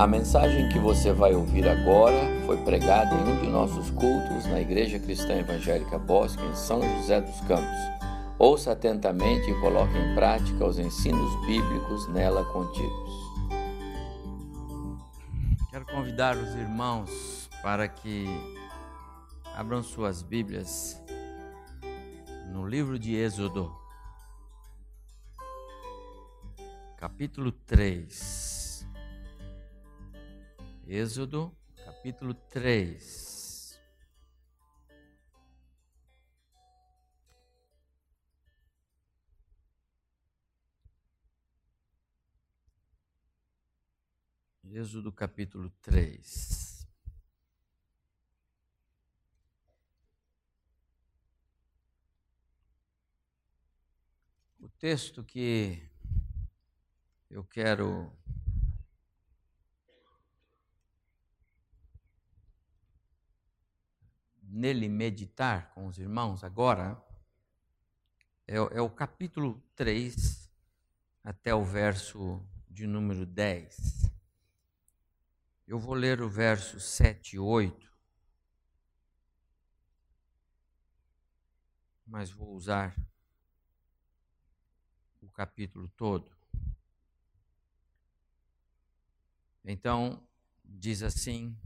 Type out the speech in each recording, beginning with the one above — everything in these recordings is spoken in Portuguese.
A mensagem que você vai ouvir agora foi pregada em um de nossos cultos na Igreja Cristã Evangélica Bosque, em São José dos Campos. Ouça atentamente e coloque em prática os ensinos bíblicos nela contidos. Quero convidar os irmãos para que abram suas Bíblias no livro de Êxodo, capítulo 3. Êxodo, capítulo 3. Êxodo capítulo 3. O texto que eu quero nele meditar com os irmãos agora é, é, o capítulo 3 até o verso de número 10. Eu vou ler o verso 7 e 8, mas vou usar o capítulo todo. Então, diz assim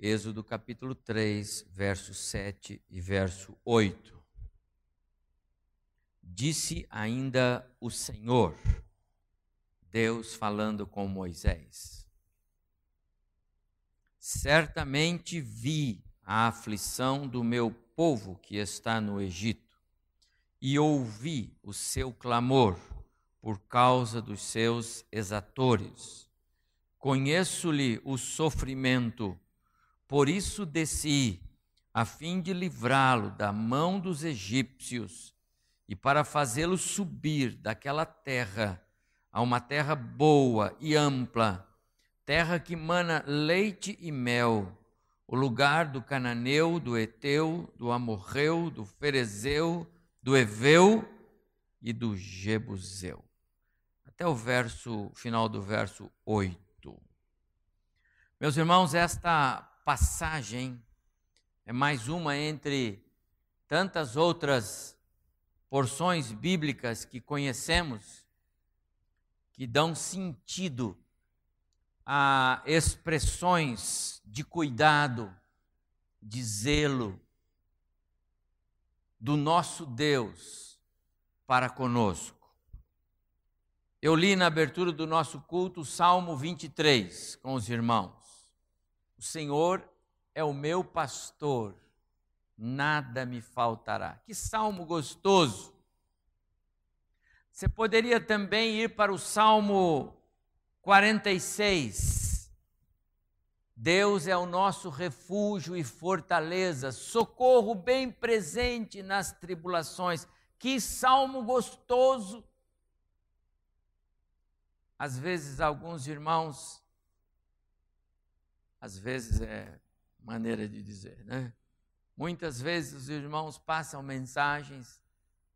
Êxodo capítulo 3, verso 7 e verso 8. Disse ainda o Senhor, Deus falando com Moisés: Certamente vi a aflição do meu povo que está no Egito, e ouvi o seu clamor por causa dos seus exatores. Conheço-lhe o sofrimento por isso desci, a fim de livrá-lo da mão dos egípcios e para fazê-lo subir daquela terra a uma terra boa e ampla, terra que mana leite e mel, o lugar do cananeu, do eteu, do amorreu, do ferezeu, do eveu e do jebuseu. Até o verso final do verso 8. Meus irmãos, esta passagem é mais uma entre tantas outras porções bíblicas que conhecemos que dão sentido a expressões de cuidado, de zelo do nosso Deus para conosco. Eu li na abertura do nosso culto o Salmo 23 com os irmãos. O Senhor é o meu pastor, nada me faltará. Que salmo gostoso! Você poderia também ir para o Salmo 46. Deus é o nosso refúgio e fortaleza, socorro bem presente nas tribulações. Que salmo gostoso! Às vezes, alguns irmãos às vezes é maneira de dizer, né? Muitas vezes os irmãos passam mensagens,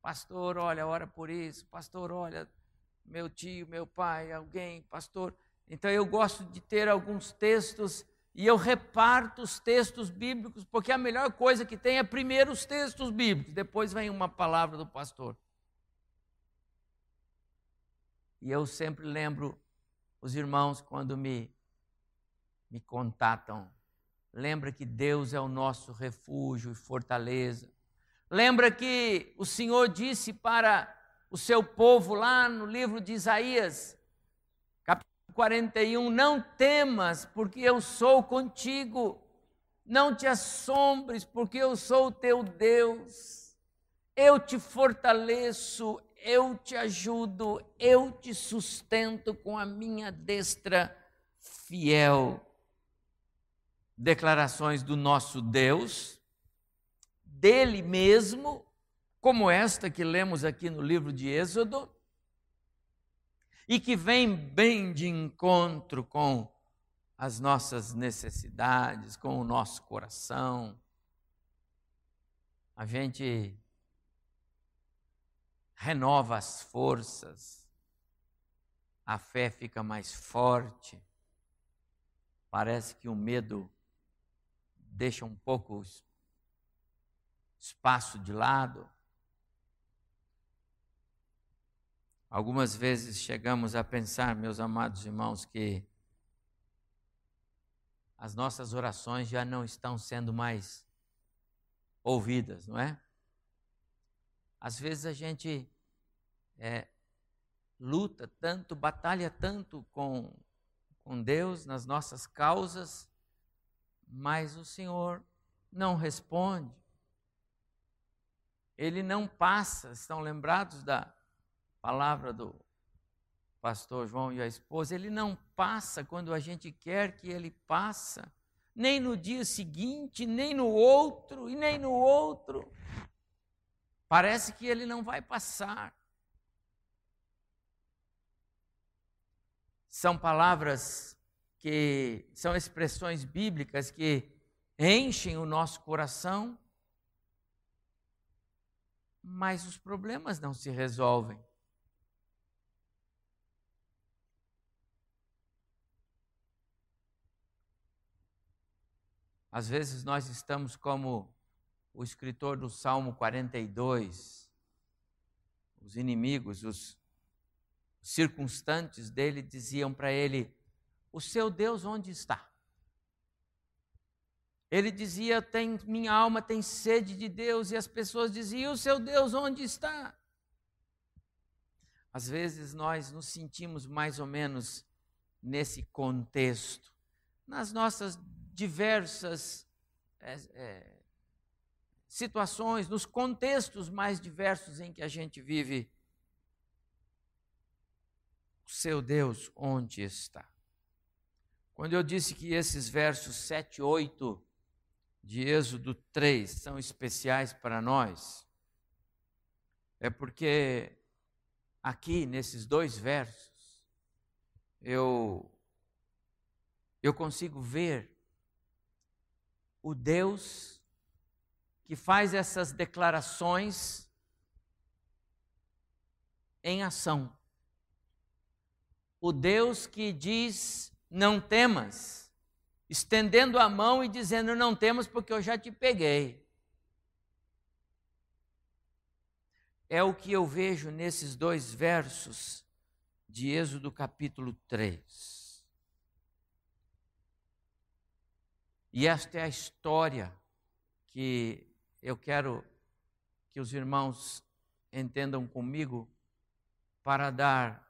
pastor, olha, ora por isso, pastor, olha, meu tio, meu pai, alguém, pastor. Então eu gosto de ter alguns textos e eu reparto os textos bíblicos, porque a melhor coisa que tem é primeiro os textos bíblicos, depois vem uma palavra do pastor. E eu sempre lembro os irmãos quando me me contatam. Lembra que Deus é o nosso refúgio e fortaleza. Lembra que o Senhor disse para o seu povo lá no livro de Isaías, capítulo 41, não temas, porque eu sou contigo. Não te assombres, porque eu sou o teu Deus. Eu te fortaleço, eu te ajudo, eu te sustento com a minha destra fiel declarações do nosso Deus, dele mesmo, como esta que lemos aqui no livro de Êxodo, e que vem bem de encontro com as nossas necessidades, com o nosso coração. A gente renova as forças, a fé fica mais forte parece que o medo deixa um pouco espaço de lado. Algumas vezes chegamos a pensar, meus amados irmãos, que as nossas orações já não estão sendo mais ouvidas, não é? Às vezes a gente é, luta tanto, batalha tanto com, com Deus nas nossas causas, mas o Senhor não responde. Ele não passa. Estão lembrados da palavra do pastor João e a esposa? Ele não passa quando a gente quer que ele passa, nem no dia seguinte, nem no outro e nem no outro. Parece que ele não vai passar. São palavras que são expressões bíblicas que enchem o nosso coração, mas os problemas não se resolvem. Às vezes nós estamos como o escritor do Salmo 42, os inimigos, os circunstantes dele diziam para ele: O seu Deus onde está? Ele dizia: tem, Minha alma tem sede de Deus, e as pessoas diziam: O seu Deus onde está? Às vezes nós nos sentimos mais ou menos nesse contexto, nas nossas diversas é, é, situações, nos contextos mais diversos em que a gente vive. O seu Deus, onde está? Quando eu disse que esses versos 7 e 8 de Êxodo 3 são especiais para nós, é porque aqui nesses dois versos eu eu consigo ver o Deus que faz essas declarações em ação. O Deus que diz: não temas, estendendo a mão e dizendo: não temas, porque eu já te peguei. É o que eu vejo nesses dois versos de Êxodo capítulo 3. E esta é a história que eu quero que os irmãos entendam comigo para dar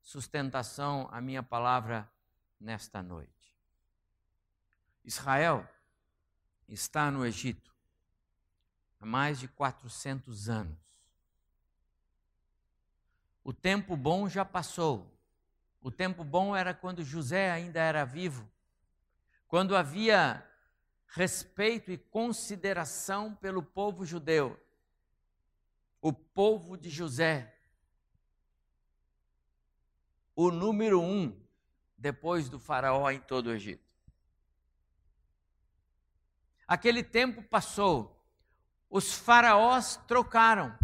sustentação à minha palavra nesta noite. Israel está no Egito há mais de 400 anos. O tempo bom já passou. O tempo bom era quando José ainda era vivo quando havia respeito e consideração pelo povo judeu, o povo de José, o número um depois do Faraó em todo o Egito. Aquele tempo passou, os faraós trocaram,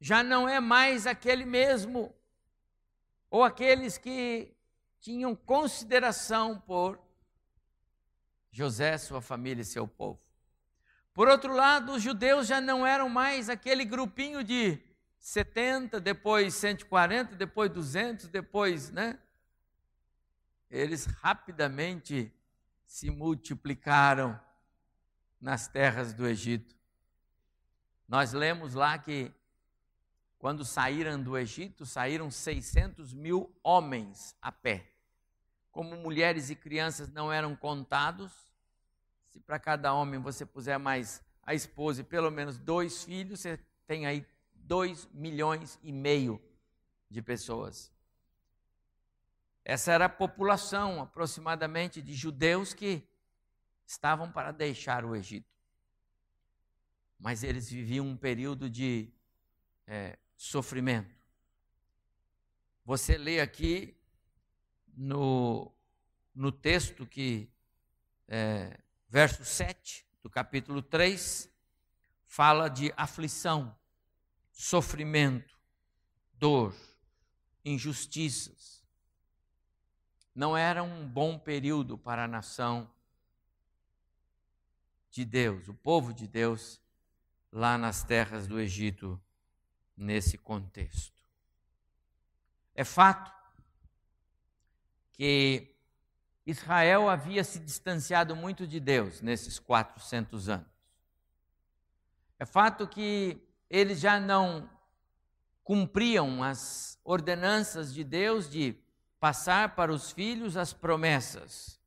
já não é mais aquele mesmo, ou aqueles que tinham consideração por José, sua família e seu povo. Por outro lado, os judeus já não eram mais aquele grupinho de 70, depois 140, depois 200, depois, né? Eles rapidamente se multiplicaram nas terras do Egito. Nós lemos lá que quando saíram do Egito, saíram 600 mil homens a pé. Como mulheres e crianças não eram contados, se para cada homem você puser mais a esposa e pelo menos dois filhos, você tem aí dois milhões e meio de pessoas. Essa era a população aproximadamente de judeus que estavam para deixar o Egito. Mas eles viviam um período de é, sofrimento. Você lê aqui no, no texto que é, verso 7 do capítulo 3, fala de aflição, sofrimento, dor, injustiças. Não era um bom período para a nação de Deus, o povo de Deus, lá nas terras do Egito, nesse contexto. É fato que Israel havia se distanciado muito de Deus nesses 400 anos. É fato que eles já não cumpriam as ordenanças de Deus de passar para os filhos as promessas.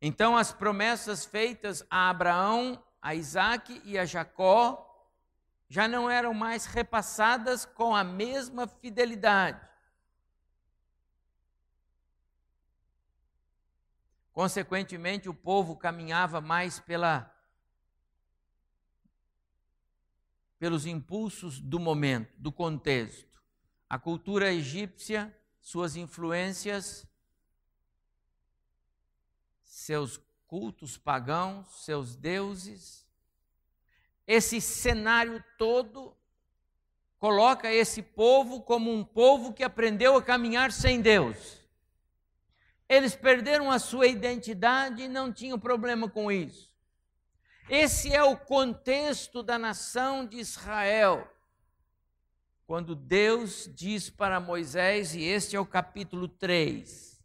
Então, as promessas feitas a Abraão, a Isaac e a Jacó já não eram mais repassadas com a mesma fidelidade. Consequentemente, o povo caminhava mais pela, pelos impulsos do momento, do contexto. A cultura egípcia, suas influências, seus cultos pagãos, seus deuses. Esse cenário todo coloca esse povo como um povo que aprendeu a caminhar sem Deus. Eles perderam a sua identidade e não tinham problema com isso. Esse é o contexto da nação de Israel. Quando Deus diz para Moisés, e este é o capítulo 3,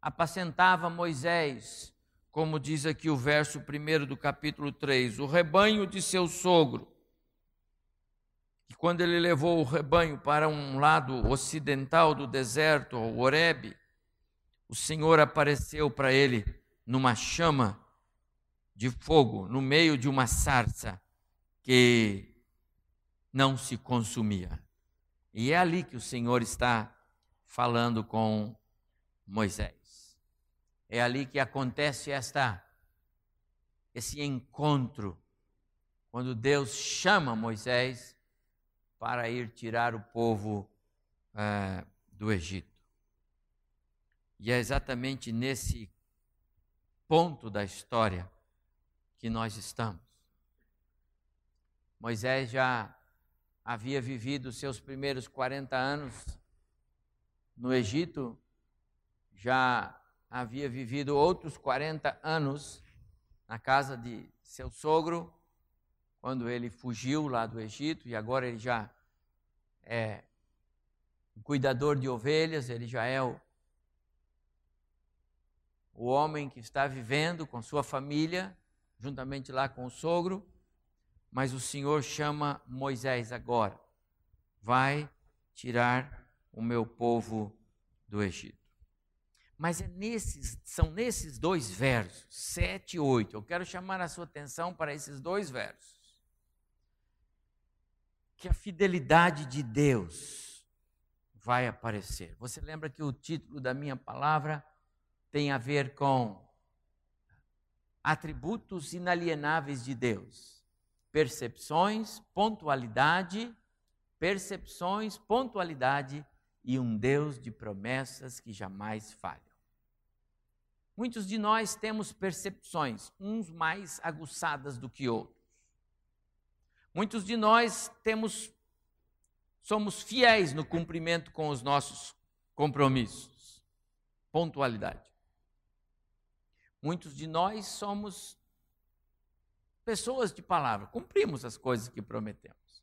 apacentava Moisés, como diz aqui o verso 1 do capítulo 3, o rebanho de seu sogro. E quando ele levou o rebanho para um lado ocidental do deserto, o Horebe, o Senhor apareceu para ele numa chama de fogo, no meio de uma sarça que não se consumia. E é ali que o Senhor está falando com Moisés. É ali que acontece esta esse encontro quando Deus chama Moisés para ir tirar o povo é, do Egito. E é exatamente nesse ponto da história que nós estamos. Moisés já havia vivido seus primeiros 40 anos no Egito, já havia vivido outros 40 anos na casa de seu sogro, quando ele fugiu lá do Egito, e agora ele já é um cuidador de ovelhas, ele já é o, o homem que está vivendo com sua família, juntamente lá com o sogro, mas o Senhor chama Moisés agora, vai tirar o meu povo do Egito. Mas é nesses, são nesses dois versos, 7 e 8. Eu quero chamar a sua atenção para esses dois versos. Que a fidelidade de Deus vai aparecer. Você lembra que o título da minha palavra tem a ver com atributos inalienáveis de Deus: percepções, pontualidade, percepções, pontualidade e um Deus de promessas que jamais falha. Muitos de nós temos percepções, uns mais aguçadas do que outros. Muitos de nós temos somos fiéis no cumprimento com os nossos compromissos. Pontualidade. Muitos de nós somos pessoas de palavra, cumprimos as coisas que prometemos.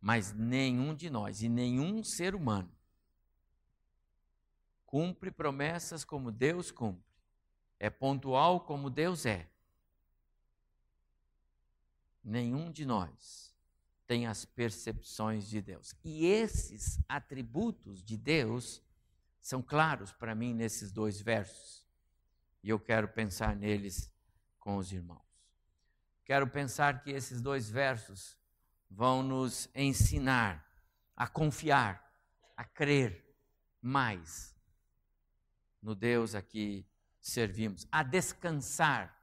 Mas nenhum de nós e nenhum ser humano cumpre promessas como Deus cumpre é pontual como Deus é. Nenhum de nós tem as percepções de Deus. E esses atributos de Deus são claros para mim nesses dois versos. E eu quero pensar neles com os irmãos. Quero pensar que esses dois versos vão nos ensinar a confiar, a crer mais no Deus aqui servimos, a descansar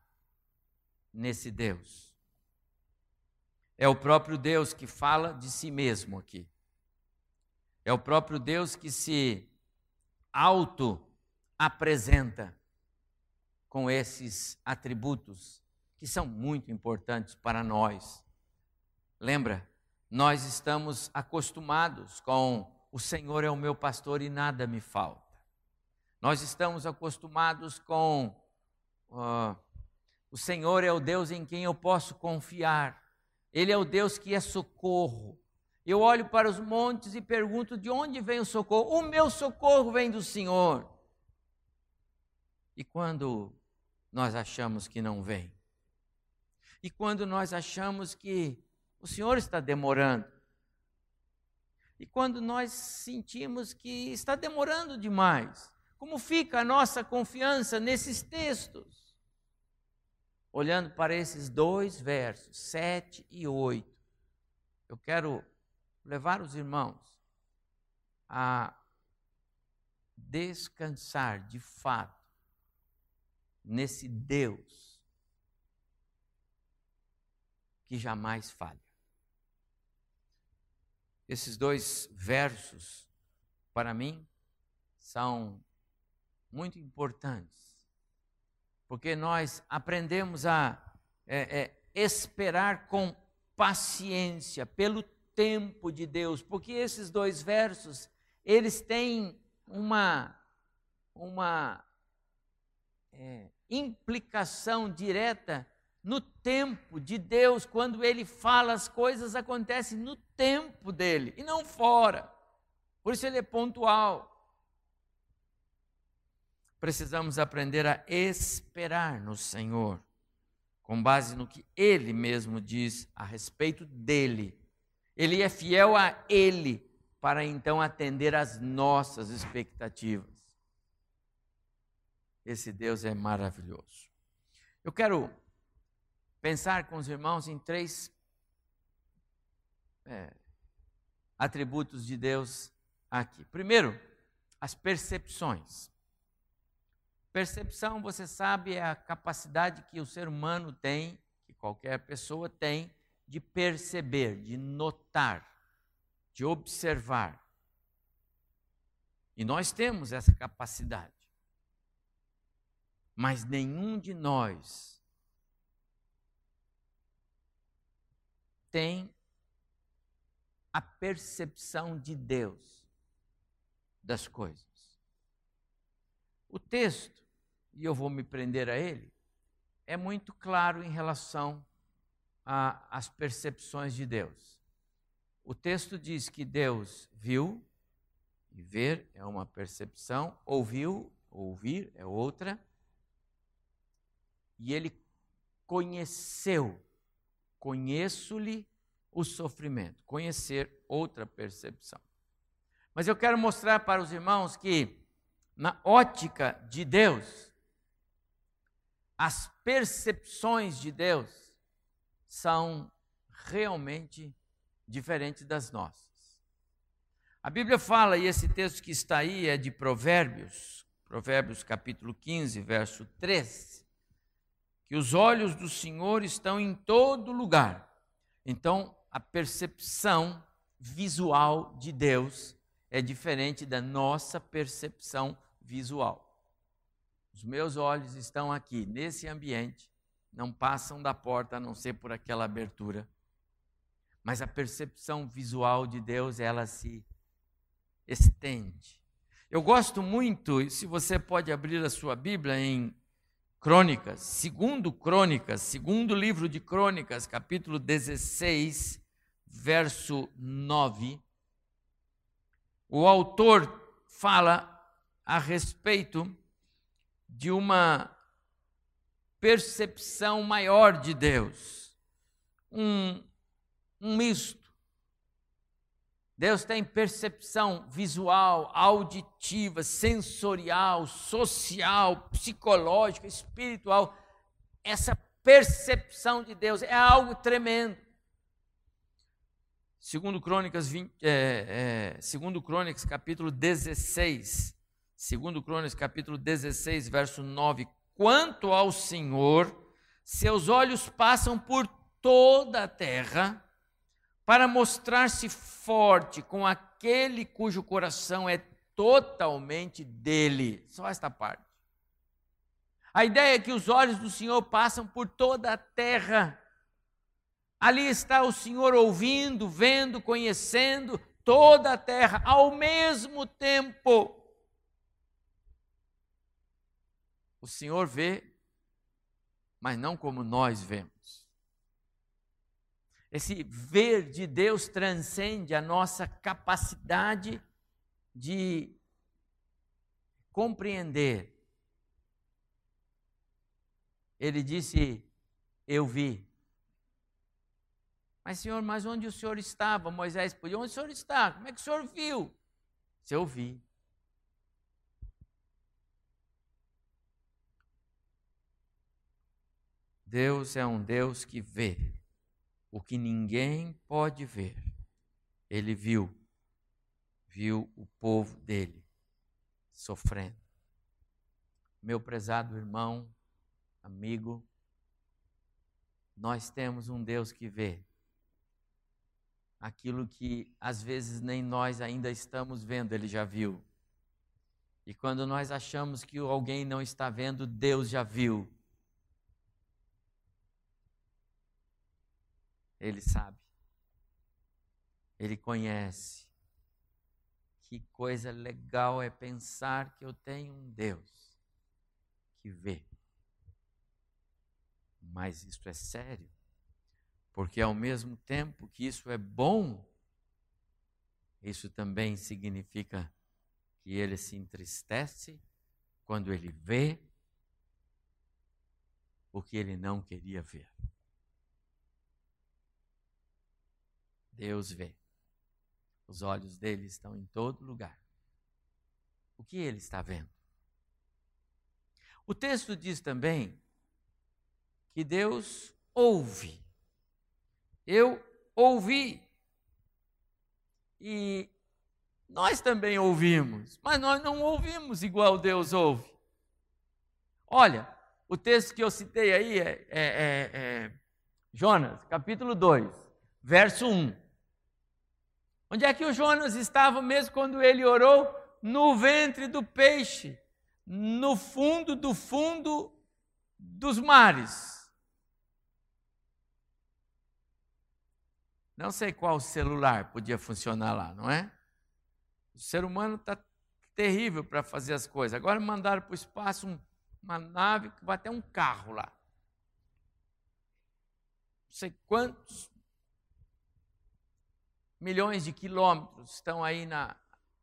nesse Deus. É o próprio Deus que fala de si mesmo aqui. É o próprio Deus que se auto apresenta com esses atributos que são muito importantes para nós. Lembra? Nós estamos acostumados com o Senhor é o meu pastor e nada me falta. Nós estamos acostumados com uh, o Senhor é o Deus em quem eu posso confiar. Ele é o Deus que é socorro. Eu olho para os montes e pergunto de onde vem o socorro. O meu socorro vem do Senhor. E quando nós achamos que não vem? E quando nós achamos que o Senhor está demorando? E quando nós sentimos que está demorando demais? Como fica a nossa confiança nesses textos? Olhando para esses dois versos, 7 e 8, eu quero levar os irmãos a descansar de fato nesse Deus que jamais falha. Esses dois versos, para mim, são muito importantes, porque nós aprendemos a é, é, esperar com paciência pelo tempo de Deus, porque esses dois versos eles têm uma uma é, implicação direta no tempo de Deus, quando ele fala, as coisas acontecem no tempo dele e não fora. Por isso ele é pontual. Precisamos aprender a esperar no Senhor, com base no que ele mesmo diz a respeito dele. Ele é fiel a ele para então atender às nossas expectativas. Esse Deus é maravilhoso. Eu quero pensar com os irmãos em três é, atributos de Deus aqui. Primeiro, as percepções. Percepção, você sabe, é a capacidade que o ser humano tem, que qualquer pessoa tem, de perceber, de notar, de observar. E nós temos essa capacidade. Mas nenhum de nós tem a percepção de Deus das coisas. O texto, e eu vou me prender a ele, é muito claro em relação às percepções de Deus. O texto diz que Deus viu, e ver é uma percepção, ouviu, ouvir é outra, e ele conheceu Conheço-lhe o sofrimento. Conhecer outra percepção. Mas eu quero mostrar para os irmãos que, na ótica de Deus, as percepções de Deus são realmente diferentes das nossas. A Bíblia fala, e esse texto que está aí é de Provérbios, Provérbios capítulo 15, verso 3 que os olhos do Senhor estão em todo lugar. Então, a percepção visual de Deus é diferente da nossa percepção visual. Os meus olhos estão aqui, nesse ambiente, não passam da porta a não ser por aquela abertura. Mas a percepção visual de Deus, ela se estende. Eu gosto muito, se você pode abrir a sua Bíblia em Crônicas, segundo Crônicas, segundo livro de Crônicas, capítulo 16, verso 9, o autor fala a respeito de uma percepção maior de Deus, um, um Deus tem percepção visual, auditiva, sensorial, social, psicológica, espiritual. Essa percepção de Deus é algo tremendo. Segundo Crônicas, 20, é, é, segundo Crônicas capítulo 16, segundo Crônicas capítulo 16, verso 9, quanto ao Senhor, seus olhos passam por toda a terra, para mostrar-se forte com aquele cujo coração é totalmente dele. Só esta parte. A ideia é que os olhos do Senhor passam por toda a terra. Ali está o Senhor ouvindo, vendo, conhecendo toda a terra ao mesmo tempo. O Senhor vê, mas não como nós vemos. Esse ver de Deus transcende a nossa capacidade de compreender. Ele disse: Eu vi. Mas, Senhor, mas onde o Senhor estava? Moisés podia. Onde o Senhor está? Como é que o Senhor viu? Se eu vi. Deus é um Deus que vê o que ninguém pode ver. Ele viu, viu o povo dele sofrendo. Meu prezado irmão, amigo, nós temos um Deus que vê aquilo que às vezes nem nós ainda estamos vendo, ele já viu. E quando nós achamos que alguém não está vendo, Deus já viu. Ele sabe. Ele conhece. Que coisa legal é pensar que eu tenho um Deus que vê. Mas isso é sério. Porque ao mesmo tempo que isso é bom, isso também significa que ele se entristece quando ele vê o que ele não queria ver. Deus vê. Os olhos dele estão em todo lugar. O que ele está vendo? O texto diz também que Deus ouve. Eu ouvi. E nós também ouvimos, mas nós não ouvimos igual Deus ouve. Olha, o texto que eu citei aí é, é, é, é Jonas, capítulo 2, verso 1. Onde é que o Jonas estava mesmo quando ele orou? No ventre do peixe, no fundo do fundo dos mares. Não sei qual celular podia funcionar lá, não é? O ser humano está terrível para fazer as coisas. Agora mandaram para o espaço um, uma nave que vai até um carro lá. Não sei quantos milhões de quilômetros estão aí na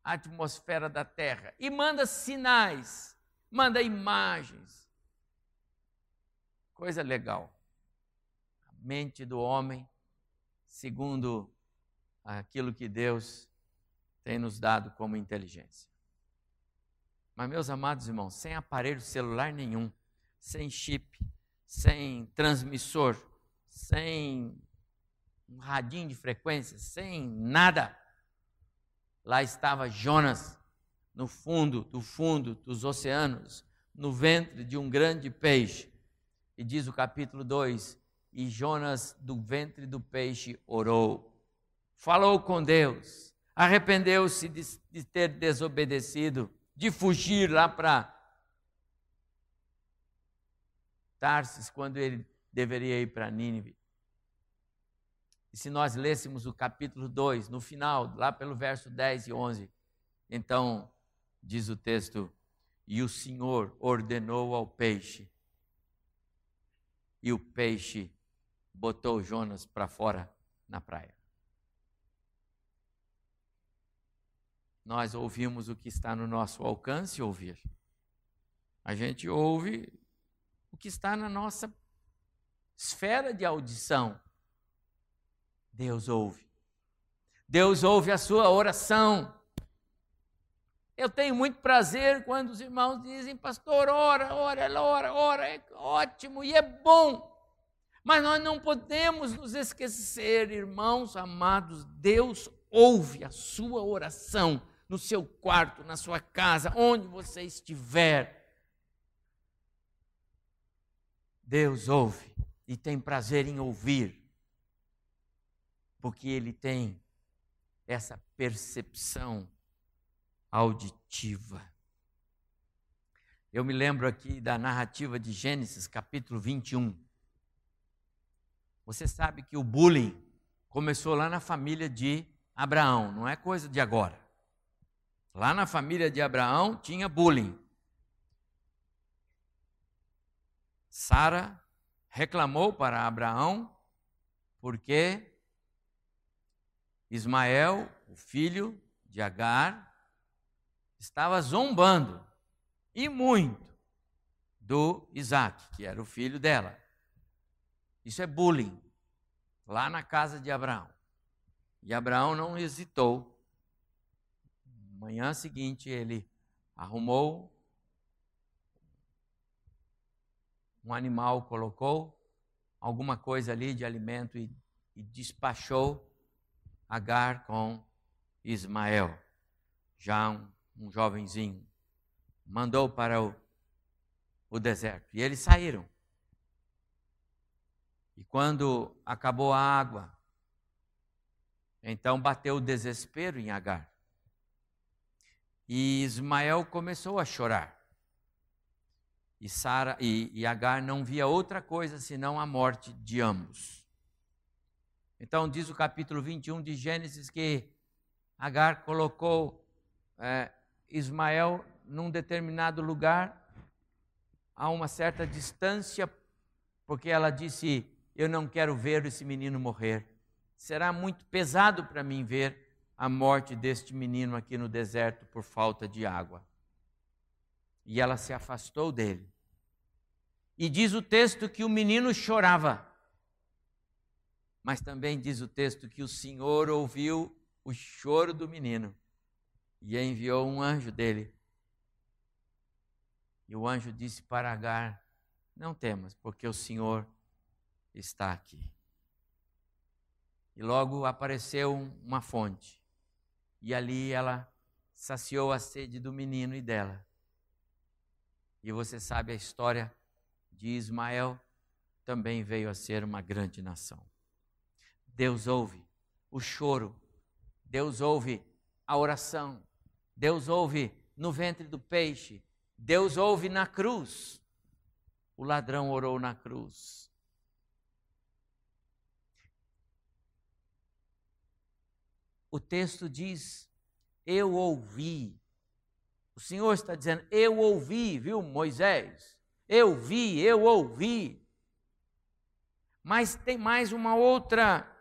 atmosfera da Terra e manda sinais, manda imagens. Coisa legal. A mente do homem, segundo aquilo que Deus tem nos dado como inteligência. Mas, meus amados irmãos, sem aparelho celular nenhum, sem chip, sem transmissor, sem um radinho de frequência, sem nada. Lá estava Jonas, no fundo, do fundo dos oceanos, no ventre de um grande peixe. E diz o capítulo 2: E Jonas, do ventre do peixe, orou, falou com Deus, arrependeu-se de, de ter desobedecido, de fugir lá para Tarsis, quando ele deveria ir para Nínive. E se nós lêssemos o capítulo 2, no final, lá pelo verso 10 e 11, então diz o texto: E o Senhor ordenou ao peixe, e o peixe botou Jonas para fora na praia. Nós ouvimos o que está no nosso alcance ouvir. A gente ouve o que está na nossa esfera de audição. Deus ouve. Deus ouve a sua oração. Eu tenho muito prazer quando os irmãos dizem, pastor, ora, ora, ora, ora, é ótimo e é bom. Mas nós não podemos nos esquecer, irmãos amados, Deus ouve a sua oração no seu quarto, na sua casa, onde você estiver. Deus ouve e tem prazer em ouvir porque ele tem essa percepção auditiva. Eu me lembro aqui da narrativa de Gênesis, capítulo 21. Você sabe que o bullying começou lá na família de Abraão, não é coisa de agora. Lá na família de Abraão tinha bullying. Sara reclamou para Abraão porque Ismael, o filho de Agar, estava zombando e muito do Isaac, que era o filho dela. Isso é bullying, lá na casa de Abraão. E Abraão não hesitou. Manhã seguinte, ele arrumou um animal, colocou alguma coisa ali de alimento e, e despachou Agar com Ismael, já um, um jovenzinho. Mandou para o, o deserto. E eles saíram. E quando acabou a água, então bateu o desespero em Agar. E Ismael começou a chorar. E, Sara, e, e Agar não via outra coisa senão a morte de ambos. Então, diz o capítulo 21 de Gênesis que Agar colocou é, Ismael num determinado lugar, a uma certa distância, porque ela disse: Eu não quero ver esse menino morrer. Será muito pesado para mim ver a morte deste menino aqui no deserto por falta de água. E ela se afastou dele. E diz o texto que o menino chorava. Mas também diz o texto que o Senhor ouviu o choro do menino e enviou um anjo dele. E o anjo disse para Agar: Não temas, porque o Senhor está aqui. E logo apareceu uma fonte, e ali ela saciou a sede do menino e dela. E você sabe a história de Ismael, também veio a ser uma grande nação. Deus ouve o choro, Deus ouve a oração, Deus ouve no ventre do peixe, Deus ouve na cruz. O ladrão orou na cruz. O texto diz: Eu ouvi. O Senhor está dizendo: Eu ouvi, viu, Moisés? Eu vi, eu ouvi. Mas tem mais uma outra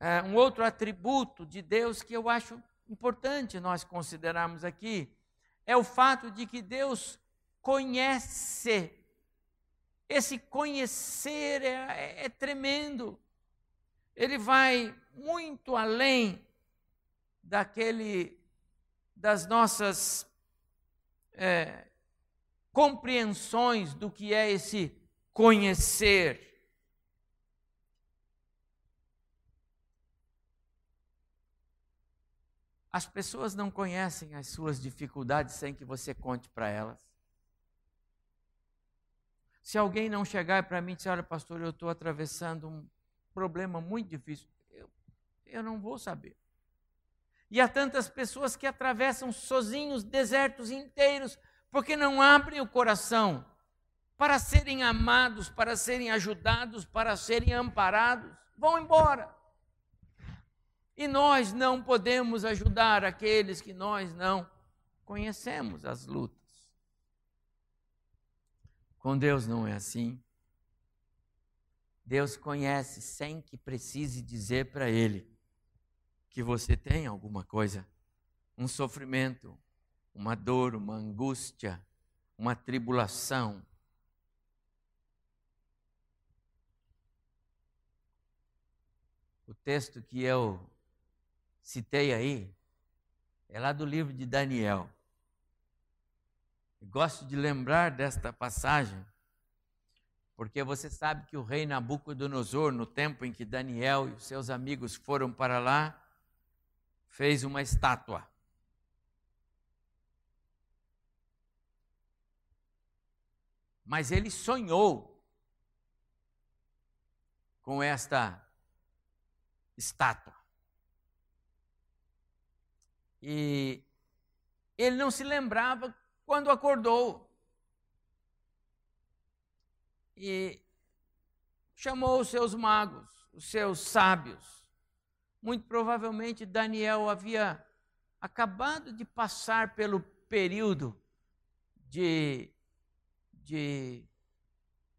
é, um outro atributo de Deus que eu acho importante nós considerarmos aqui, é o fato de que Deus conhece. Esse conhecer é, é, é tremendo. Ele vai muito além daquele das nossas é, compreensões do que é esse conhecer. As pessoas não conhecem as suas dificuldades sem que você conte para elas. Se alguém não chegar para mim e dizer, olha, pastor, eu estou atravessando um problema muito difícil, eu, eu não vou saber. E há tantas pessoas que atravessam sozinhos desertos inteiros, porque não abrem o coração para serem amados, para serem ajudados, para serem amparados. Vão embora. E nós não podemos ajudar aqueles que nós não conhecemos as lutas. Com Deus não é assim. Deus conhece sem que precise dizer para Ele que você tem alguma coisa, um sofrimento, uma dor, uma angústia, uma tribulação. O texto que eu citei aí é lá do livro de Daniel. Gosto de lembrar desta passagem, porque você sabe que o rei Nabucodonosor, no tempo em que Daniel e os seus amigos foram para lá, fez uma estátua. Mas ele sonhou com esta estátua. E ele não se lembrava quando acordou. E chamou os seus magos, os seus sábios. Muito provavelmente Daniel havia acabado de passar pelo período de, de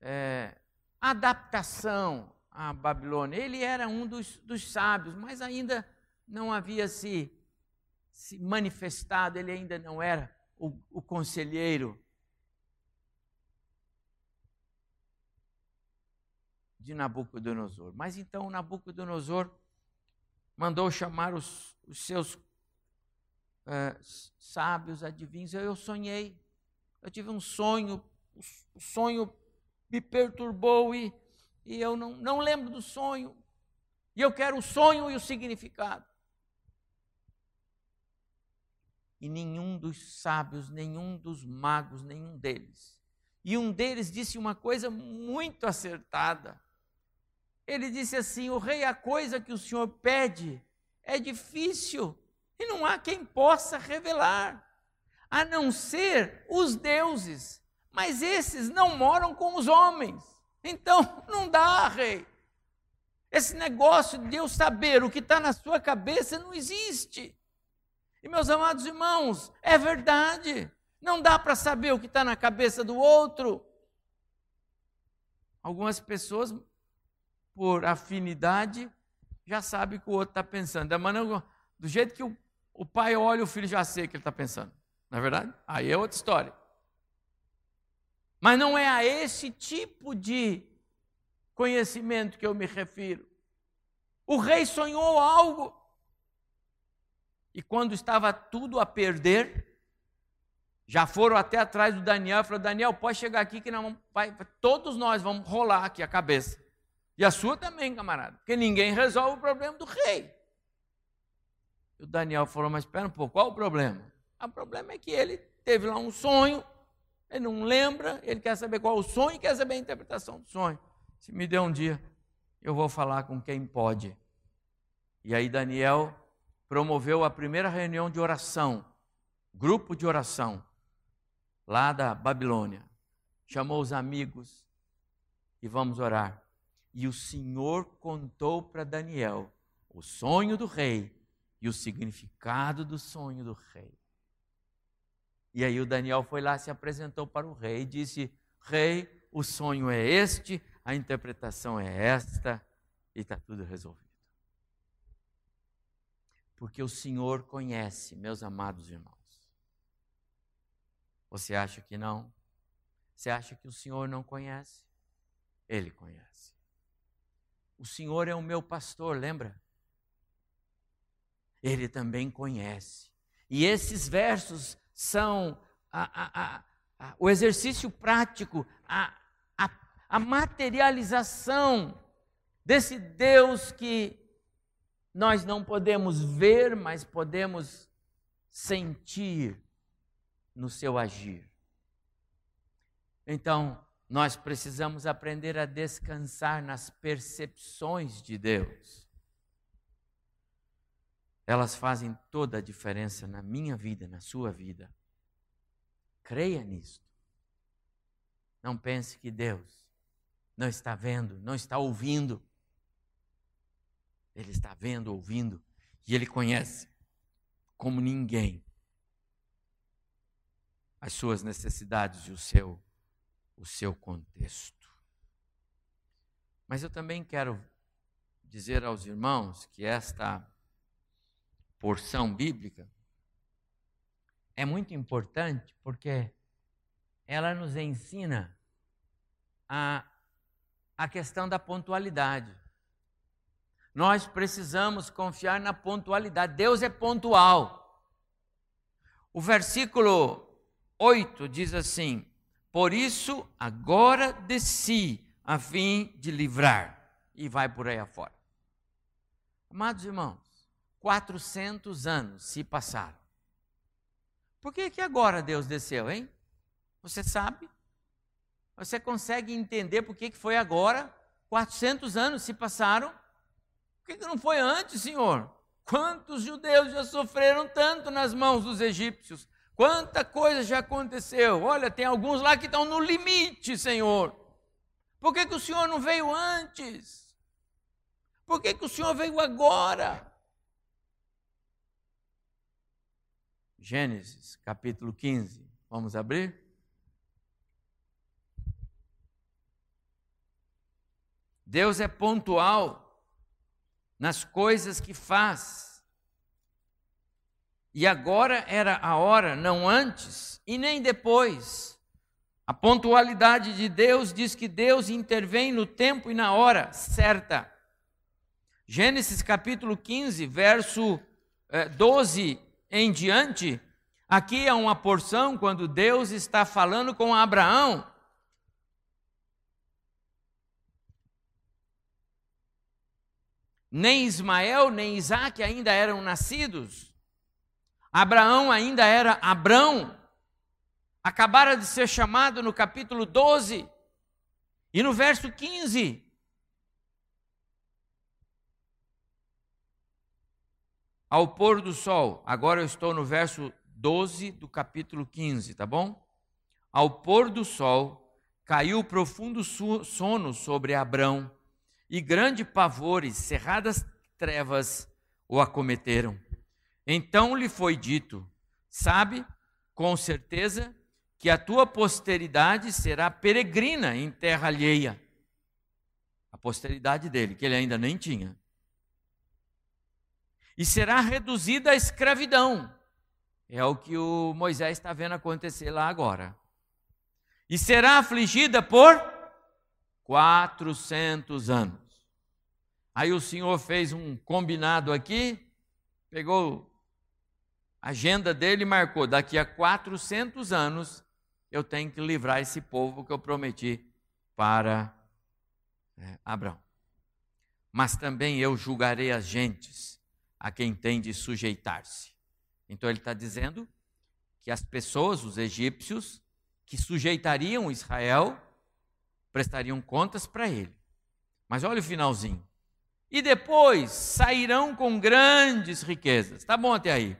é, adaptação à Babilônia. Ele era um dos, dos sábios, mas ainda não havia se, se manifestado, ele ainda não era o, o conselheiro de Nabucodonosor. Mas então Nabucodonosor mandou chamar os, os seus uh, sábios, adivinhos. Eu sonhei, eu tive um sonho, o sonho me perturbou e, e eu não, não lembro do sonho. E eu quero o sonho e o significado. E nenhum dos sábios, nenhum dos magos, nenhum deles. E um deles disse uma coisa muito acertada. Ele disse assim: O rei, a coisa que o senhor pede é difícil e não há quem possa revelar, a não ser os deuses. Mas esses não moram com os homens. Então, não dá, rei. Esse negócio de eu saber o que está na sua cabeça não existe. E, meus amados irmãos, é verdade. Não dá para saber o que está na cabeça do outro. Algumas pessoas por afinidade, já sabe o que o outro está pensando. Da maneira, do jeito que o, o pai olha, o filho já sei o que ele está pensando. Não é verdade? Aí é outra história. Mas não é a esse tipo de conhecimento que eu me refiro. O rei sonhou algo. E quando estava tudo a perder, já foram até atrás do Daniel e falaram: Daniel, pode chegar aqui que não vai, todos nós vamos rolar aqui a cabeça. E a sua também, camarada. Porque ninguém resolve o problema do rei. E o Daniel falou: Mas espera um pouco, qual o problema? Ah, o problema é que ele teve lá um sonho, ele não lembra, ele quer saber qual o sonho e quer saber a interpretação do sonho. Se me der um dia, eu vou falar com quem pode. E aí Daniel promoveu a primeira reunião de oração, grupo de oração, lá da Babilônia. Chamou os amigos e vamos orar. E o Senhor contou para Daniel o sonho do rei e o significado do sonho do rei. E aí o Daniel foi lá, se apresentou para o rei e disse: Rei, o sonho é este, a interpretação é esta, e está tudo resolvido. Porque o Senhor conhece, meus amados irmãos. Você acha que não? Você acha que o Senhor não conhece? Ele conhece. O Senhor é o meu pastor, lembra? Ele também conhece. E esses versos são a, a, a, o exercício prático, a, a materialização desse Deus que nós não podemos ver, mas podemos sentir no seu agir. Então, nós precisamos aprender a descansar nas percepções de Deus. Elas fazem toda a diferença na minha vida, na sua vida. Creia nisto. Não pense que Deus não está vendo, não está ouvindo. Ele está vendo, ouvindo, e ele conhece como ninguém as suas necessidades e o seu o seu contexto. Mas eu também quero dizer aos irmãos que esta porção bíblica é muito importante porque ela nos ensina a, a questão da pontualidade. Nós precisamos confiar na pontualidade. Deus é pontual. O versículo 8 diz assim: por isso, agora desci a fim de livrar. E vai por aí afora. Amados irmãos, 400 anos se passaram. Por que, que agora Deus desceu, hein? Você sabe? Você consegue entender por que, que foi agora? 400 anos se passaram. Que não foi antes, Senhor? Quantos judeus já sofreram tanto nas mãos dos egípcios? Quanta coisa já aconteceu. Olha, tem alguns lá que estão no limite, Senhor. Por que, que o Senhor não veio antes? Por que, que o Senhor veio agora? Gênesis capítulo 15. Vamos abrir? Deus é pontual nas coisas que faz. E agora era a hora, não antes e nem depois. A pontualidade de Deus diz que Deus intervém no tempo e na hora certa. Gênesis capítulo 15, verso 12 eh, em diante, aqui é uma porção quando Deus está falando com Abraão Nem Ismael, nem Isaac ainda eram nascidos. Abraão ainda era Abrão. Acabara de ser chamado no capítulo 12. E no verso 15. Ao pôr do sol, agora eu estou no verso 12 do capítulo 15, tá bom? Ao pôr do sol, caiu profundo sono sobre Abrão e grande pavor e cerradas trevas o acometeram. Então lhe foi dito: Sabe, com certeza, que a tua posteridade será peregrina em terra alheia. A posteridade dele, que ele ainda nem tinha. E será reduzida à escravidão. É o que o Moisés está vendo acontecer lá agora. E será afligida por 400 anos. Aí o senhor fez um combinado aqui, pegou a agenda dele e marcou: daqui a 400 anos eu tenho que livrar esse povo que eu prometi para é, Abraão. Mas também eu julgarei as gentes a quem tem de sujeitar-se. Então ele está dizendo que as pessoas, os egípcios, que sujeitariam Israel, prestariam contas para ele. Mas olha o finalzinho. E depois sairão com grandes riquezas. Tá bom até aí.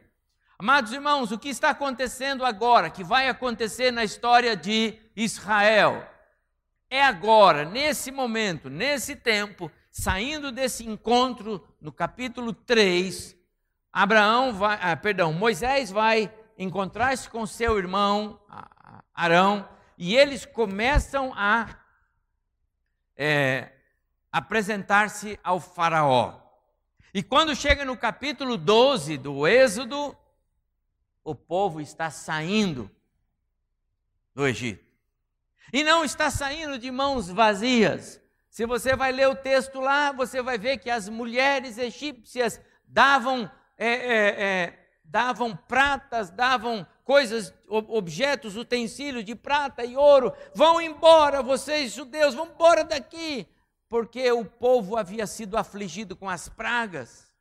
Amados irmãos, o que está acontecendo agora, que vai acontecer na história de Israel, é agora, nesse momento, nesse tempo, saindo desse encontro no capítulo 3, Abraão vai, ah, perdão, Moisés vai encontrar-se com seu irmão Arão e eles começam a é, apresentar-se ao Faraó. E quando chega no capítulo 12 do Êxodo, o povo está saindo do Egito. E não está saindo de mãos vazias. Se você vai ler o texto lá, você vai ver que as mulheres egípcias davam, é, é, é, davam pratas, davam coisas, objetos, utensílios de prata e ouro. Vão embora, vocês judeus, vão embora daqui, porque o povo havia sido afligido com as pragas.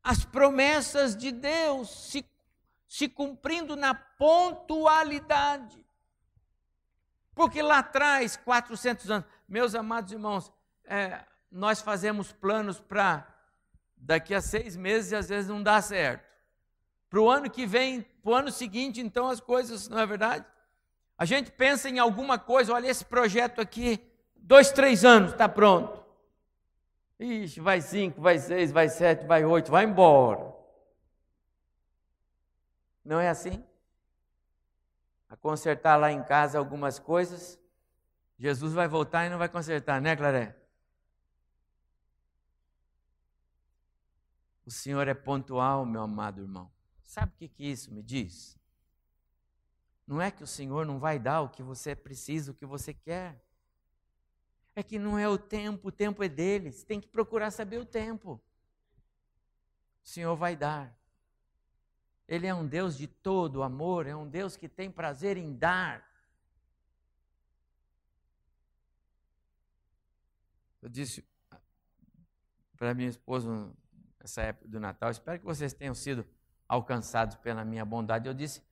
As promessas de Deus se, se cumprindo na pontualidade. Porque lá atrás, 400 anos, meus amados irmãos, é, nós fazemos planos para daqui a seis meses e às vezes não dá certo. Para o ano que vem, para o ano seguinte, então as coisas, não é verdade? A gente pensa em alguma coisa, olha esse projeto aqui, dois, três anos, está pronto. Ixi, vai cinco, vai seis, vai sete, vai oito, vai embora. Não é assim? A consertar lá em casa algumas coisas, Jesus vai voltar e não vai consertar, né, Claré? O Senhor é pontual, meu amado irmão. Sabe o que, que isso me diz? Não é que o Senhor não vai dar o que você precisa, o que você quer. É que não é o tempo, o tempo é dele. Você tem que procurar saber o tempo. O Senhor vai dar. Ele é um Deus de todo amor, é um Deus que tem prazer em dar. Eu disse para minha esposa nessa época do Natal, espero que vocês tenham sido alcançados pela minha bondade. Eu disse,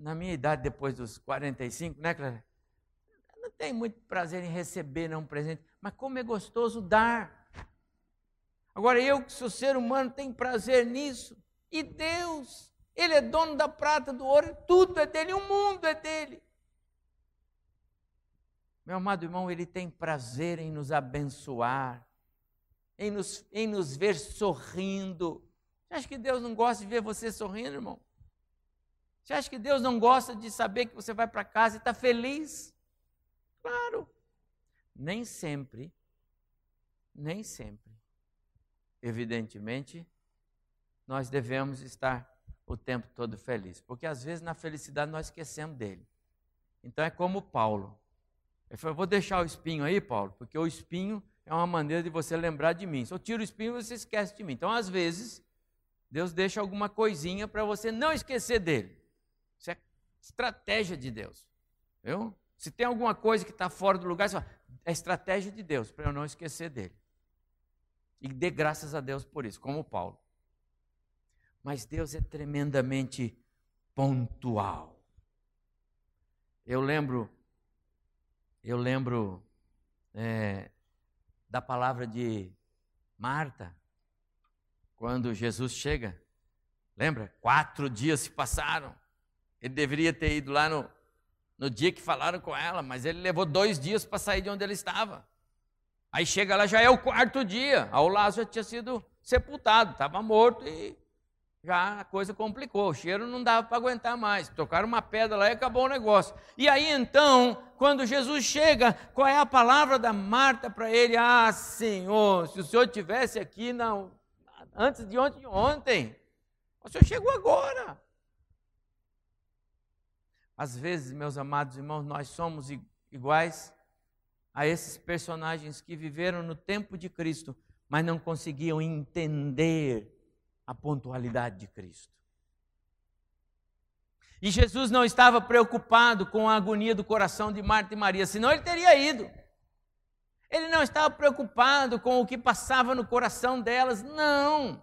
na minha idade, depois dos 45, né, Clara? Não tenho muito prazer em receber não, um presente, mas como é gostoso dar. Agora, eu que sou ser humano, tenho prazer nisso. E Deus, Ele é dono da prata, do ouro, tudo é dele, o mundo é dele. Meu amado irmão, Ele tem prazer em nos abençoar, em nos, em nos ver sorrindo. Você acha que Deus não gosta de ver você sorrindo, irmão? Você acha que Deus não gosta de saber que você vai para casa e está feliz? Claro. nem sempre, nem sempre, evidentemente, nós devemos estar o tempo todo feliz, porque às vezes na felicidade nós esquecemos dele. Então é como Paulo. Ele falou: Vou deixar o espinho aí, Paulo, porque o espinho é uma maneira de você lembrar de mim. Se eu tiro o espinho, você esquece de mim. Então, às vezes, Deus deixa alguma coisinha para você não esquecer dele. Isso é estratégia de Deus. Viu? Se tem alguma coisa que está fora do lugar, você fala, é estratégia de Deus para eu não esquecer dele. E dê graças a Deus por isso, como Paulo. Mas Deus é tremendamente pontual. Eu lembro, eu lembro é, da palavra de Marta, quando Jesus chega. Lembra? Quatro dias se passaram. Ele deveria ter ido lá no, no dia que falaram com ela, mas ele levou dois dias para sair de onde ele estava. Aí chega lá, já é o quarto dia. O Lázaro tinha sido sepultado, estava morto e já a coisa complicou, o cheiro não dava para aguentar mais. Tocaram uma pedra lá e acabou o negócio. E aí então, quando Jesus chega, qual é a palavra da Marta para ele? Ah, Senhor, se o Senhor tivesse aqui não, antes de ontem, ontem, o Senhor chegou agora. Às vezes, meus amados irmãos, nós somos iguais a esses personagens que viveram no tempo de Cristo, mas não conseguiam entender a pontualidade de Cristo. E Jesus não estava preocupado com a agonia do coração de Marta e Maria, senão ele teria ido. Ele não estava preocupado com o que passava no coração delas, não.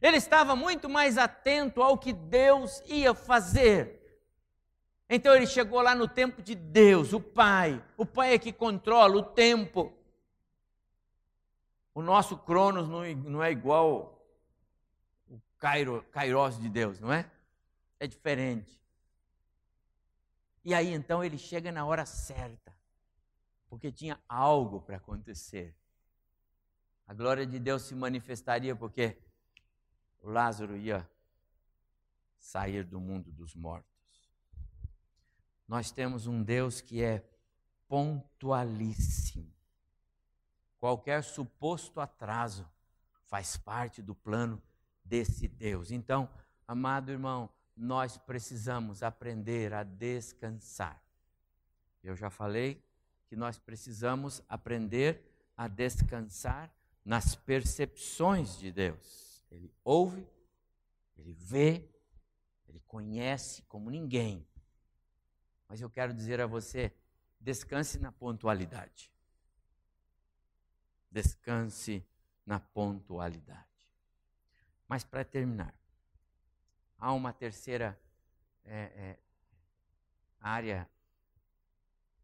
Ele estava muito mais atento ao que Deus ia fazer. Então ele chegou lá no tempo de Deus, o Pai. O Pai é que controla o tempo. O nosso Cronos não é igual Cairo, Kairos de Deus, não é? É diferente. E aí então ele chega na hora certa, porque tinha algo para acontecer. A glória de Deus se manifestaria porque o Lázaro ia sair do mundo dos mortos. Nós temos um Deus que é pontualíssimo. Qualquer suposto atraso faz parte do plano desse Deus. Então, amado irmão, nós precisamos aprender a descansar. Eu já falei que nós precisamos aprender a descansar nas percepções de Deus. Ele ouve, ele vê, ele conhece como ninguém. Mas eu quero dizer a você: descanse na pontualidade. Descanse na pontualidade. Mas para terminar, há uma terceira é, é, área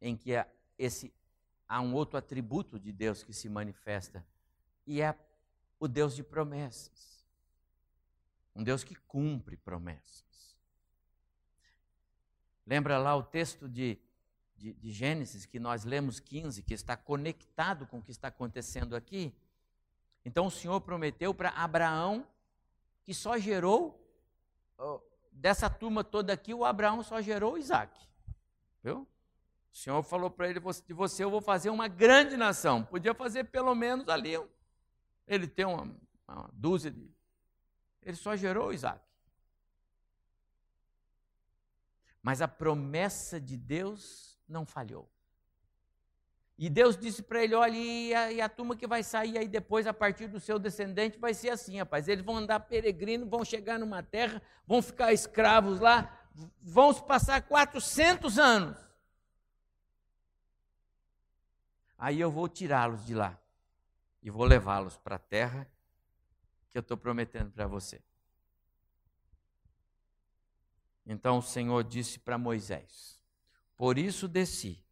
em que há, esse, há um outro atributo de Deus que se manifesta, e é o Deus de promessas. Um Deus que cumpre promessas. Lembra lá o texto de, de, de Gênesis, que nós lemos 15, que está conectado com o que está acontecendo aqui? Então o Senhor prometeu para Abraão que só gerou, dessa turma toda aqui, o Abraão só gerou Isaac. Viu? O Senhor falou para ele: de você eu vou fazer uma grande nação. Podia fazer pelo menos ali. Ele tem uma, uma dúzia de. Ele só gerou Isaac. Mas a promessa de Deus não falhou. E Deus disse para ele: olha, e a, e a, turma que vai sair aí depois, a partir do seu descendente, vai ser assim, rapaz. Eles vão andar peregrino, vão chegar numa terra, vão ficar escravos lá, vão se passar 400 anos. Aí eu vou tirá-los de lá e vou levá-los para a terra que eu estou prometendo para você. Então o Senhor disse para Moisés: Por isso desci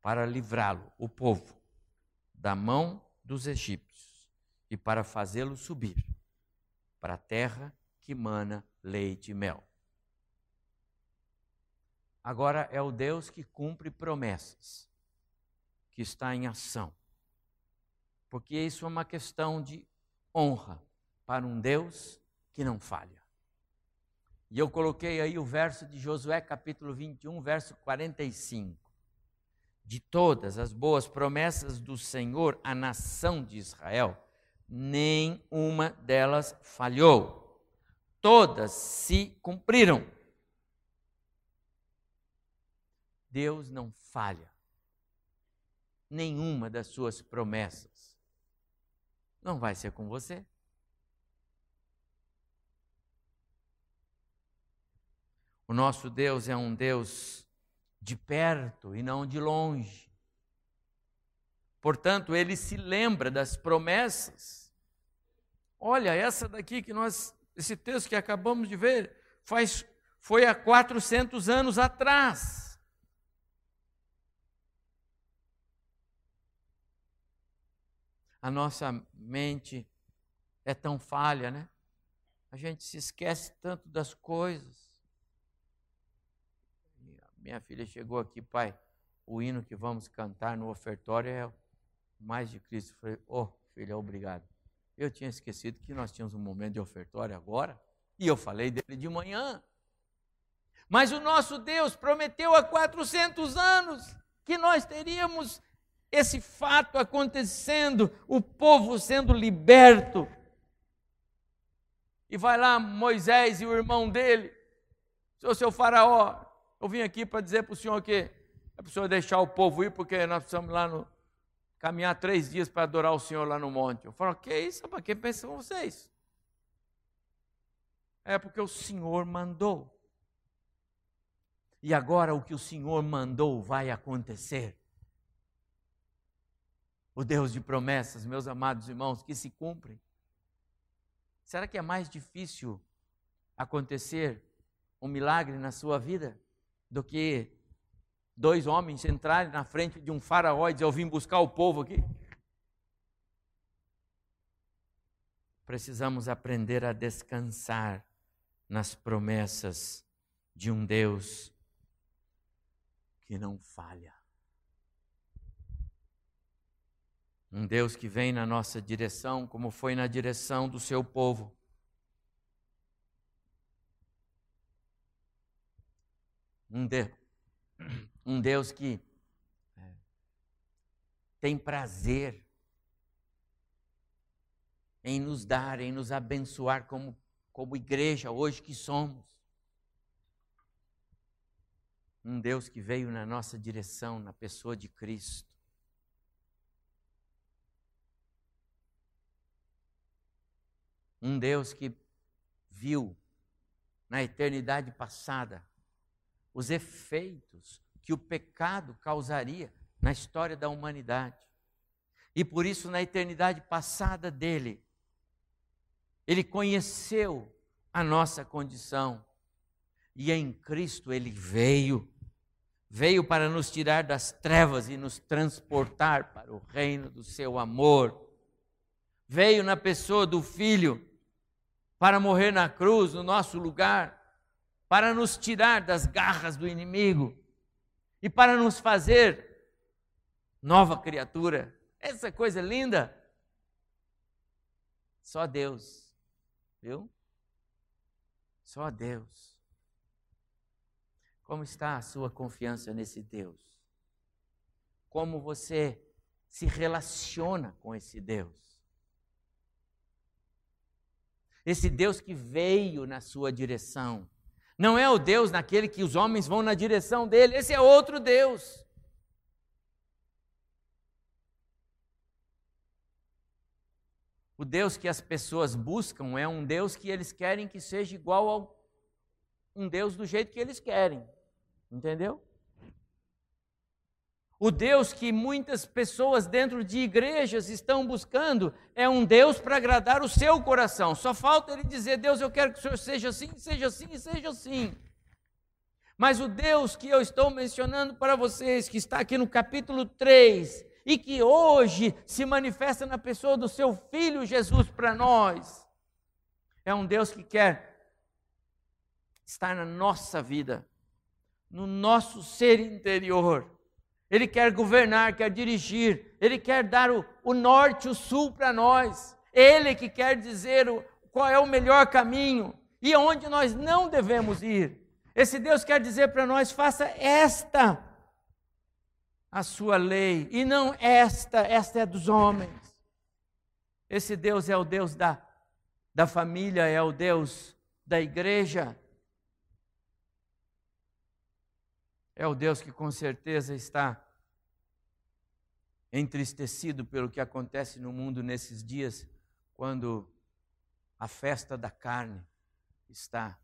para livrá-lo, o povo, da mão dos egípcios e para fazê-lo subir para a terra que mana leite e mel. Agora é o Deus que cumpre promessas, que está em ação. Porque isso é uma questão de honra para um Deus que não falha. E eu coloquei aí o verso de Josué, capítulo 21, verso 45. de todas as boas promessas do Senhor à nação de Israel, nem uma delas falhou. Todas se cumpriram. Deus não falha. Nenhuma das suas promessas. Não vai ser com você. O nosso Deus é um Deus de perto e não de longe. Portanto, ele se lembra das promessas. Olha, essa daqui que nós, esse texto que acabamos de ver, faz, foi há 400 anos atrás. A nossa mente é tão falha, né? A gente se esquece tanto das coisas. Minha filha chegou aqui, pai, o hino que vamos cantar no ofertório é Mais de Cristo. Eu falei, oh, filha, obrigado. Eu tinha esquecido que nós tínhamos um momento de ofertório agora, e eu falei dele de manhã. Mas o nosso Deus prometeu há 400 anos que nós teríamos esse fato acontecendo, o povo sendo liberto. E vai lá Moisés e o irmão dele, seu seu faraó, eu vim aqui para dizer para o senhor que é para o senhor deixar o povo ir, porque nós precisamos lá no, caminhar três dias para adorar o Senhor lá no monte. Eu falo, que isso? Para que pensam vocês? É porque o Senhor mandou. E agora o que o Senhor mandou vai acontecer. O Deus de promessas, meus amados irmãos, que se cumprem. Será que é mais difícil acontecer um milagre na sua vida? do que dois homens entrarem na frente de um faraó e dizer: Eu vim buscar o povo aqui. Precisamos aprender a descansar nas promessas de um Deus que não falha. Um Deus que vem na nossa direção, como foi na direção do seu povo. um, de, um Deus que é, tem prazer em nos dar, em nos abençoar como, como igreja hoje que somos. Um Deus que veio na nossa direção, na pessoa de Cristo. Um Deus que viu na eternidade passada os efeitos que o pecado causaria na história da humanidade. E por isso, na eternidade passada dele, ele conheceu a nossa condição. E em Cristo ele veio, veio para nos tirar das trevas e nos transportar para o reino do seu amor. Veio na pessoa do Filho para morrer na cruz, no nosso lugar para nos tirar das garras do inimigo e para nos fazer nova criatura. Essa coisa linda. Só Deus, viu? Só Deus. Como está a sua confiança nesse Deus? Como você se relaciona com esse Deus? Esse Deus que veio na sua direção não é o Deus naquele que os homens vão na direção dele, esse é outro Deus. O Deus que as pessoas buscam é um Deus que eles querem que seja igual ao um Deus do jeito que eles querem. Entendeu? O Deus que muitas pessoas dentro de igrejas estão buscando é um Deus para agradar o seu coração. Só falta ele dizer: Deus, eu quero que o Senhor seja assim, seja assim e seja assim. Mas o Deus que eu estou mencionando para vocês, que está aqui no capítulo 3, e que hoje se manifesta na pessoa do seu filho Jesus para nós, é um Deus que quer estar na nossa vida, no nosso ser interior ele quer governar, quer dirigir, Ele quer dar o, o norte, o sul para nós. Ele que quer dizer o, qual é o melhor caminho e aonde nós não devemos ir. Esse Deus quer dizer para nós: faça esta. a sua lei, e não esta, esta é dos homens. Esse Deus é o Deus da, da família, é o Deus da igreja. É o Deus que com certeza está entristecido pelo que acontece no mundo nesses dias, quando a festa da carne está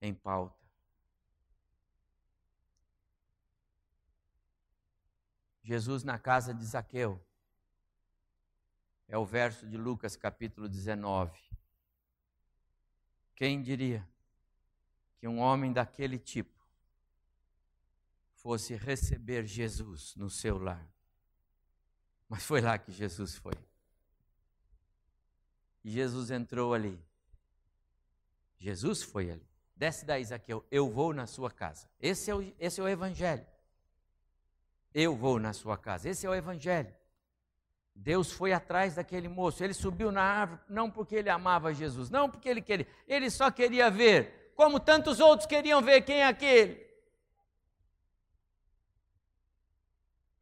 em pauta. Jesus na casa de Zaqueu. É o verso de Lucas capítulo 19. Quem diria que um homem daquele tipo fosse receber Jesus no seu lar? Mas foi lá que Jesus foi. E Jesus entrou ali. Jesus foi ali. Desce daí, Zaqueu, eu vou na sua casa. Esse é o, esse é o Evangelho. Eu vou na sua casa. Esse é o Evangelho. Deus foi atrás daquele moço. Ele subiu na árvore, não porque ele amava Jesus, não porque ele queria. Ele só queria ver, como tantos outros queriam ver quem é aquele.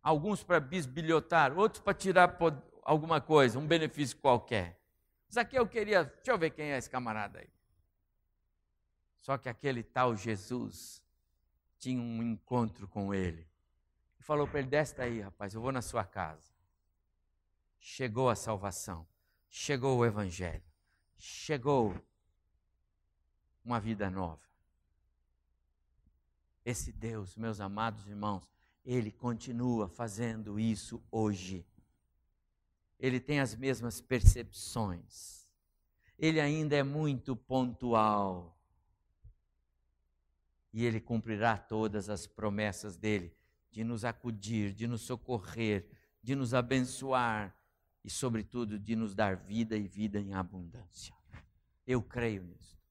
Alguns para bisbilhotar, outros para tirar alguma coisa, um benefício qualquer. Zaqueu queria, deixa eu ver quem é esse camarada aí. Só que aquele tal Jesus tinha um encontro com ele. E falou para ele: Desce daí, rapaz, eu vou na sua casa. Chegou a salvação, chegou o Evangelho, chegou uma vida nova. Esse Deus, meus amados irmãos, ele continua fazendo isso hoje ele tem as mesmas percepções. Ele ainda é muito pontual. E ele cumprirá todas as promessas dele de nos acudir, de nos socorrer, de nos abençoar e, sobretudo, de nos dar vida e vida em abundância. Eu creio nisso.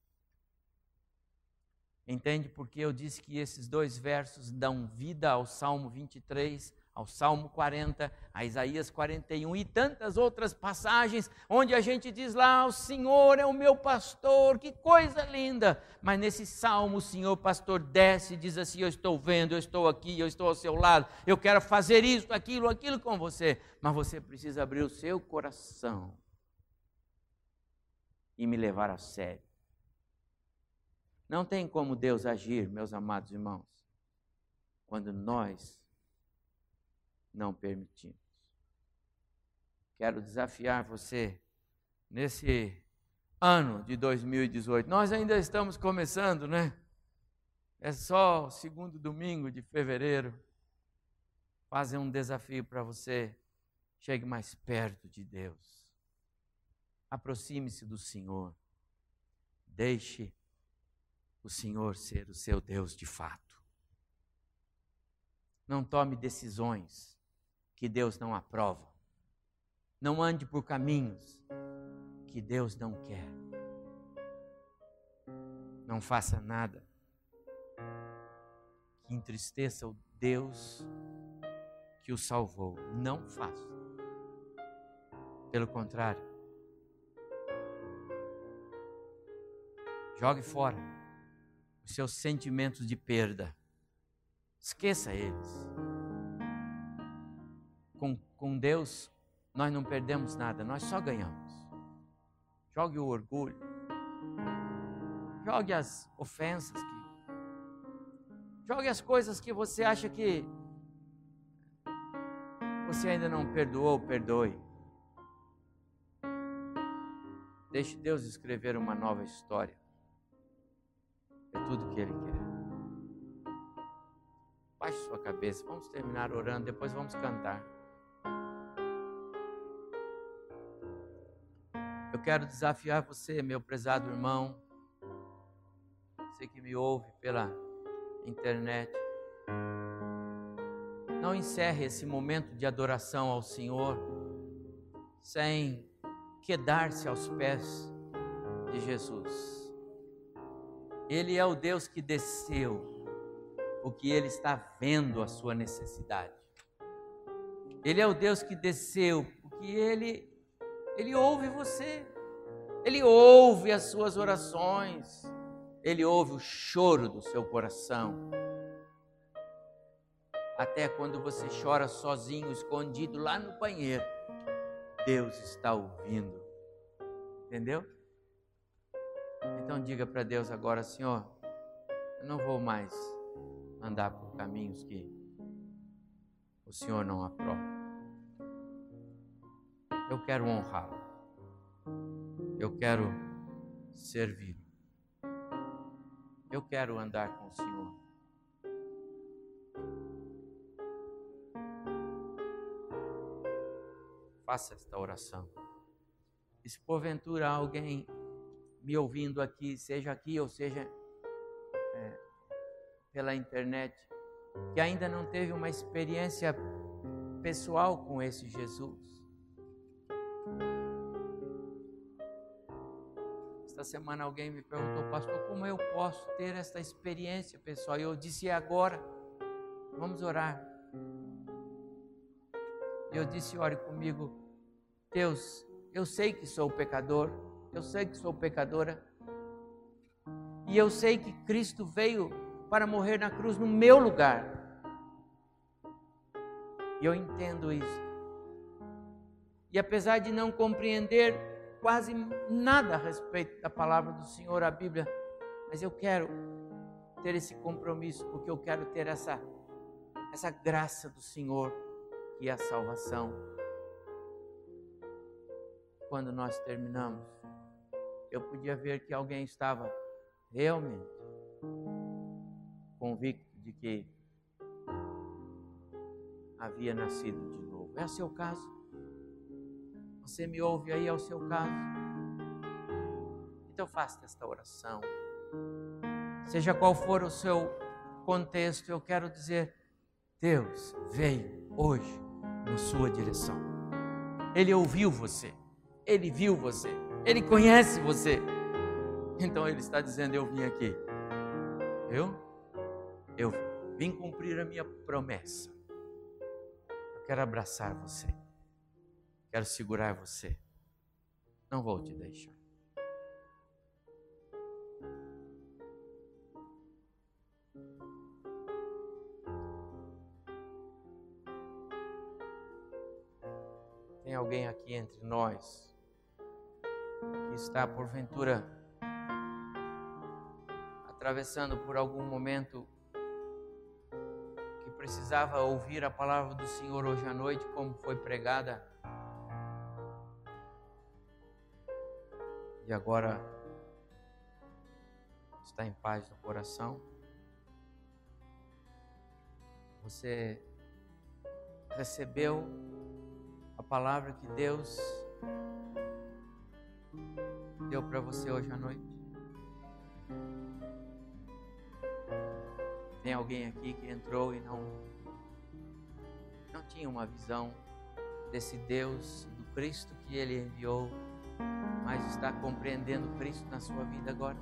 Entende porque eu disse que esses dois versos dão vida ao Salmo 23 ao Salmo 40, a Isaías 41 e tantas outras passagens onde a gente diz lá: O Senhor é o meu pastor, que coisa linda. Mas nesse salmo, o Senhor pastor desce e diz assim: Eu estou vendo, eu estou aqui, eu estou ao seu lado, eu quero fazer isso, aquilo, aquilo com você. Mas você precisa abrir o seu coração e me levar a sério. Não tem como Deus agir, meus amados irmãos, quando nós não permitimos. Quero desafiar você nesse ano de 2018. Nós ainda estamos começando, né? É só o segundo domingo de fevereiro. Fazer um desafio para você. Chegue mais perto de Deus. Aproxime-se do Senhor. Deixe o Senhor ser o seu Deus de fato. Não tome decisões que Deus não aprova. Não ande por caminhos que Deus não quer. Não faça nada que entristeça o Deus que o salvou. Não faça. Pelo contrário, jogue fora os seus sentimentos de perda. Esqueça eles com, com Deus, nós não perdemos nada, nós só ganhamos. Jogue o orgulho, jogue as ofensas, que, jogue as coisas que você acha que você ainda não perdoou, perdoe. Deixe Deus escrever uma nova história. É tudo que Ele quer. Baixe sua cabeça, vamos terminar orando, depois vamos cantar. Eu quero desafiar você, meu prezado irmão, você que me ouve pela internet. Não encerre esse momento de adoração ao Senhor sem quedar-se aos pés de Jesus. Ele é o Deus que desceu, porque Ele está vendo a sua necessidade. Ele é o Deus que desceu, porque Ele ele ouve você, Ele ouve as suas orações, Ele ouve o choro do seu coração, até quando você chora sozinho, escondido lá no banheiro. Deus está ouvindo. Entendeu? Então diga para Deus agora, Senhor, eu não vou mais andar por caminhos que o Senhor não aprova. Eu quero honrá-lo. Eu quero servir. Eu quero andar com o Senhor. Faça esta oração. E se porventura alguém me ouvindo aqui, seja aqui ou seja é, pela internet, que ainda não teve uma experiência pessoal com esse Jesus. Esta semana alguém me perguntou, pastor, como eu posso ter esta experiência pessoal? E eu disse, é agora, vamos orar. Eu disse, ore comigo, Deus, eu sei que sou pecador, eu sei que sou pecadora, e eu sei que Cristo veio para morrer na cruz no meu lugar. E eu entendo isso. E apesar de não compreender quase nada a respeito da palavra do Senhor, a Bíblia, mas eu quero ter esse compromisso, porque eu quero ter essa, essa graça do Senhor, que é a salvação. Quando nós terminamos, eu podia ver que alguém estava realmente convicto de que havia nascido de novo. É o seu caso? Você me ouve aí, é o seu caso? Então faça esta oração. Seja qual for o seu contexto, eu quero dizer: Deus veio hoje na sua direção. Ele ouviu você, ele viu você, ele conhece você. Então ele está dizendo: Eu vim aqui. Eu eu vim cumprir a minha promessa. Eu quero abraçar você. Quero segurar você. Não vou te deixar. Tem alguém aqui entre nós que está porventura atravessando por algum momento precisava ouvir a palavra do Senhor hoje à noite, como foi pregada. E agora está em paz no coração. Você recebeu a palavra que Deus deu para você hoje à noite? Tem alguém aqui que entrou e não não tinha uma visão desse Deus, do Cristo que ele enviou, mas está compreendendo Cristo na sua vida agora?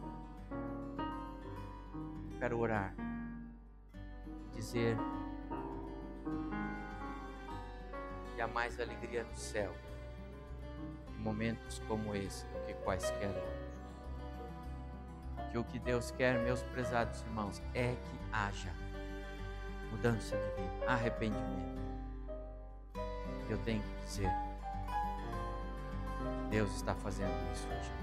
Quero orar dizer que há mais alegria no céu em momentos como esse que quaisquer outros que o que Deus quer, meus prezados irmãos, é que haja mudança de vida, arrependimento. Eu tenho que dizer, Deus está fazendo isso hoje.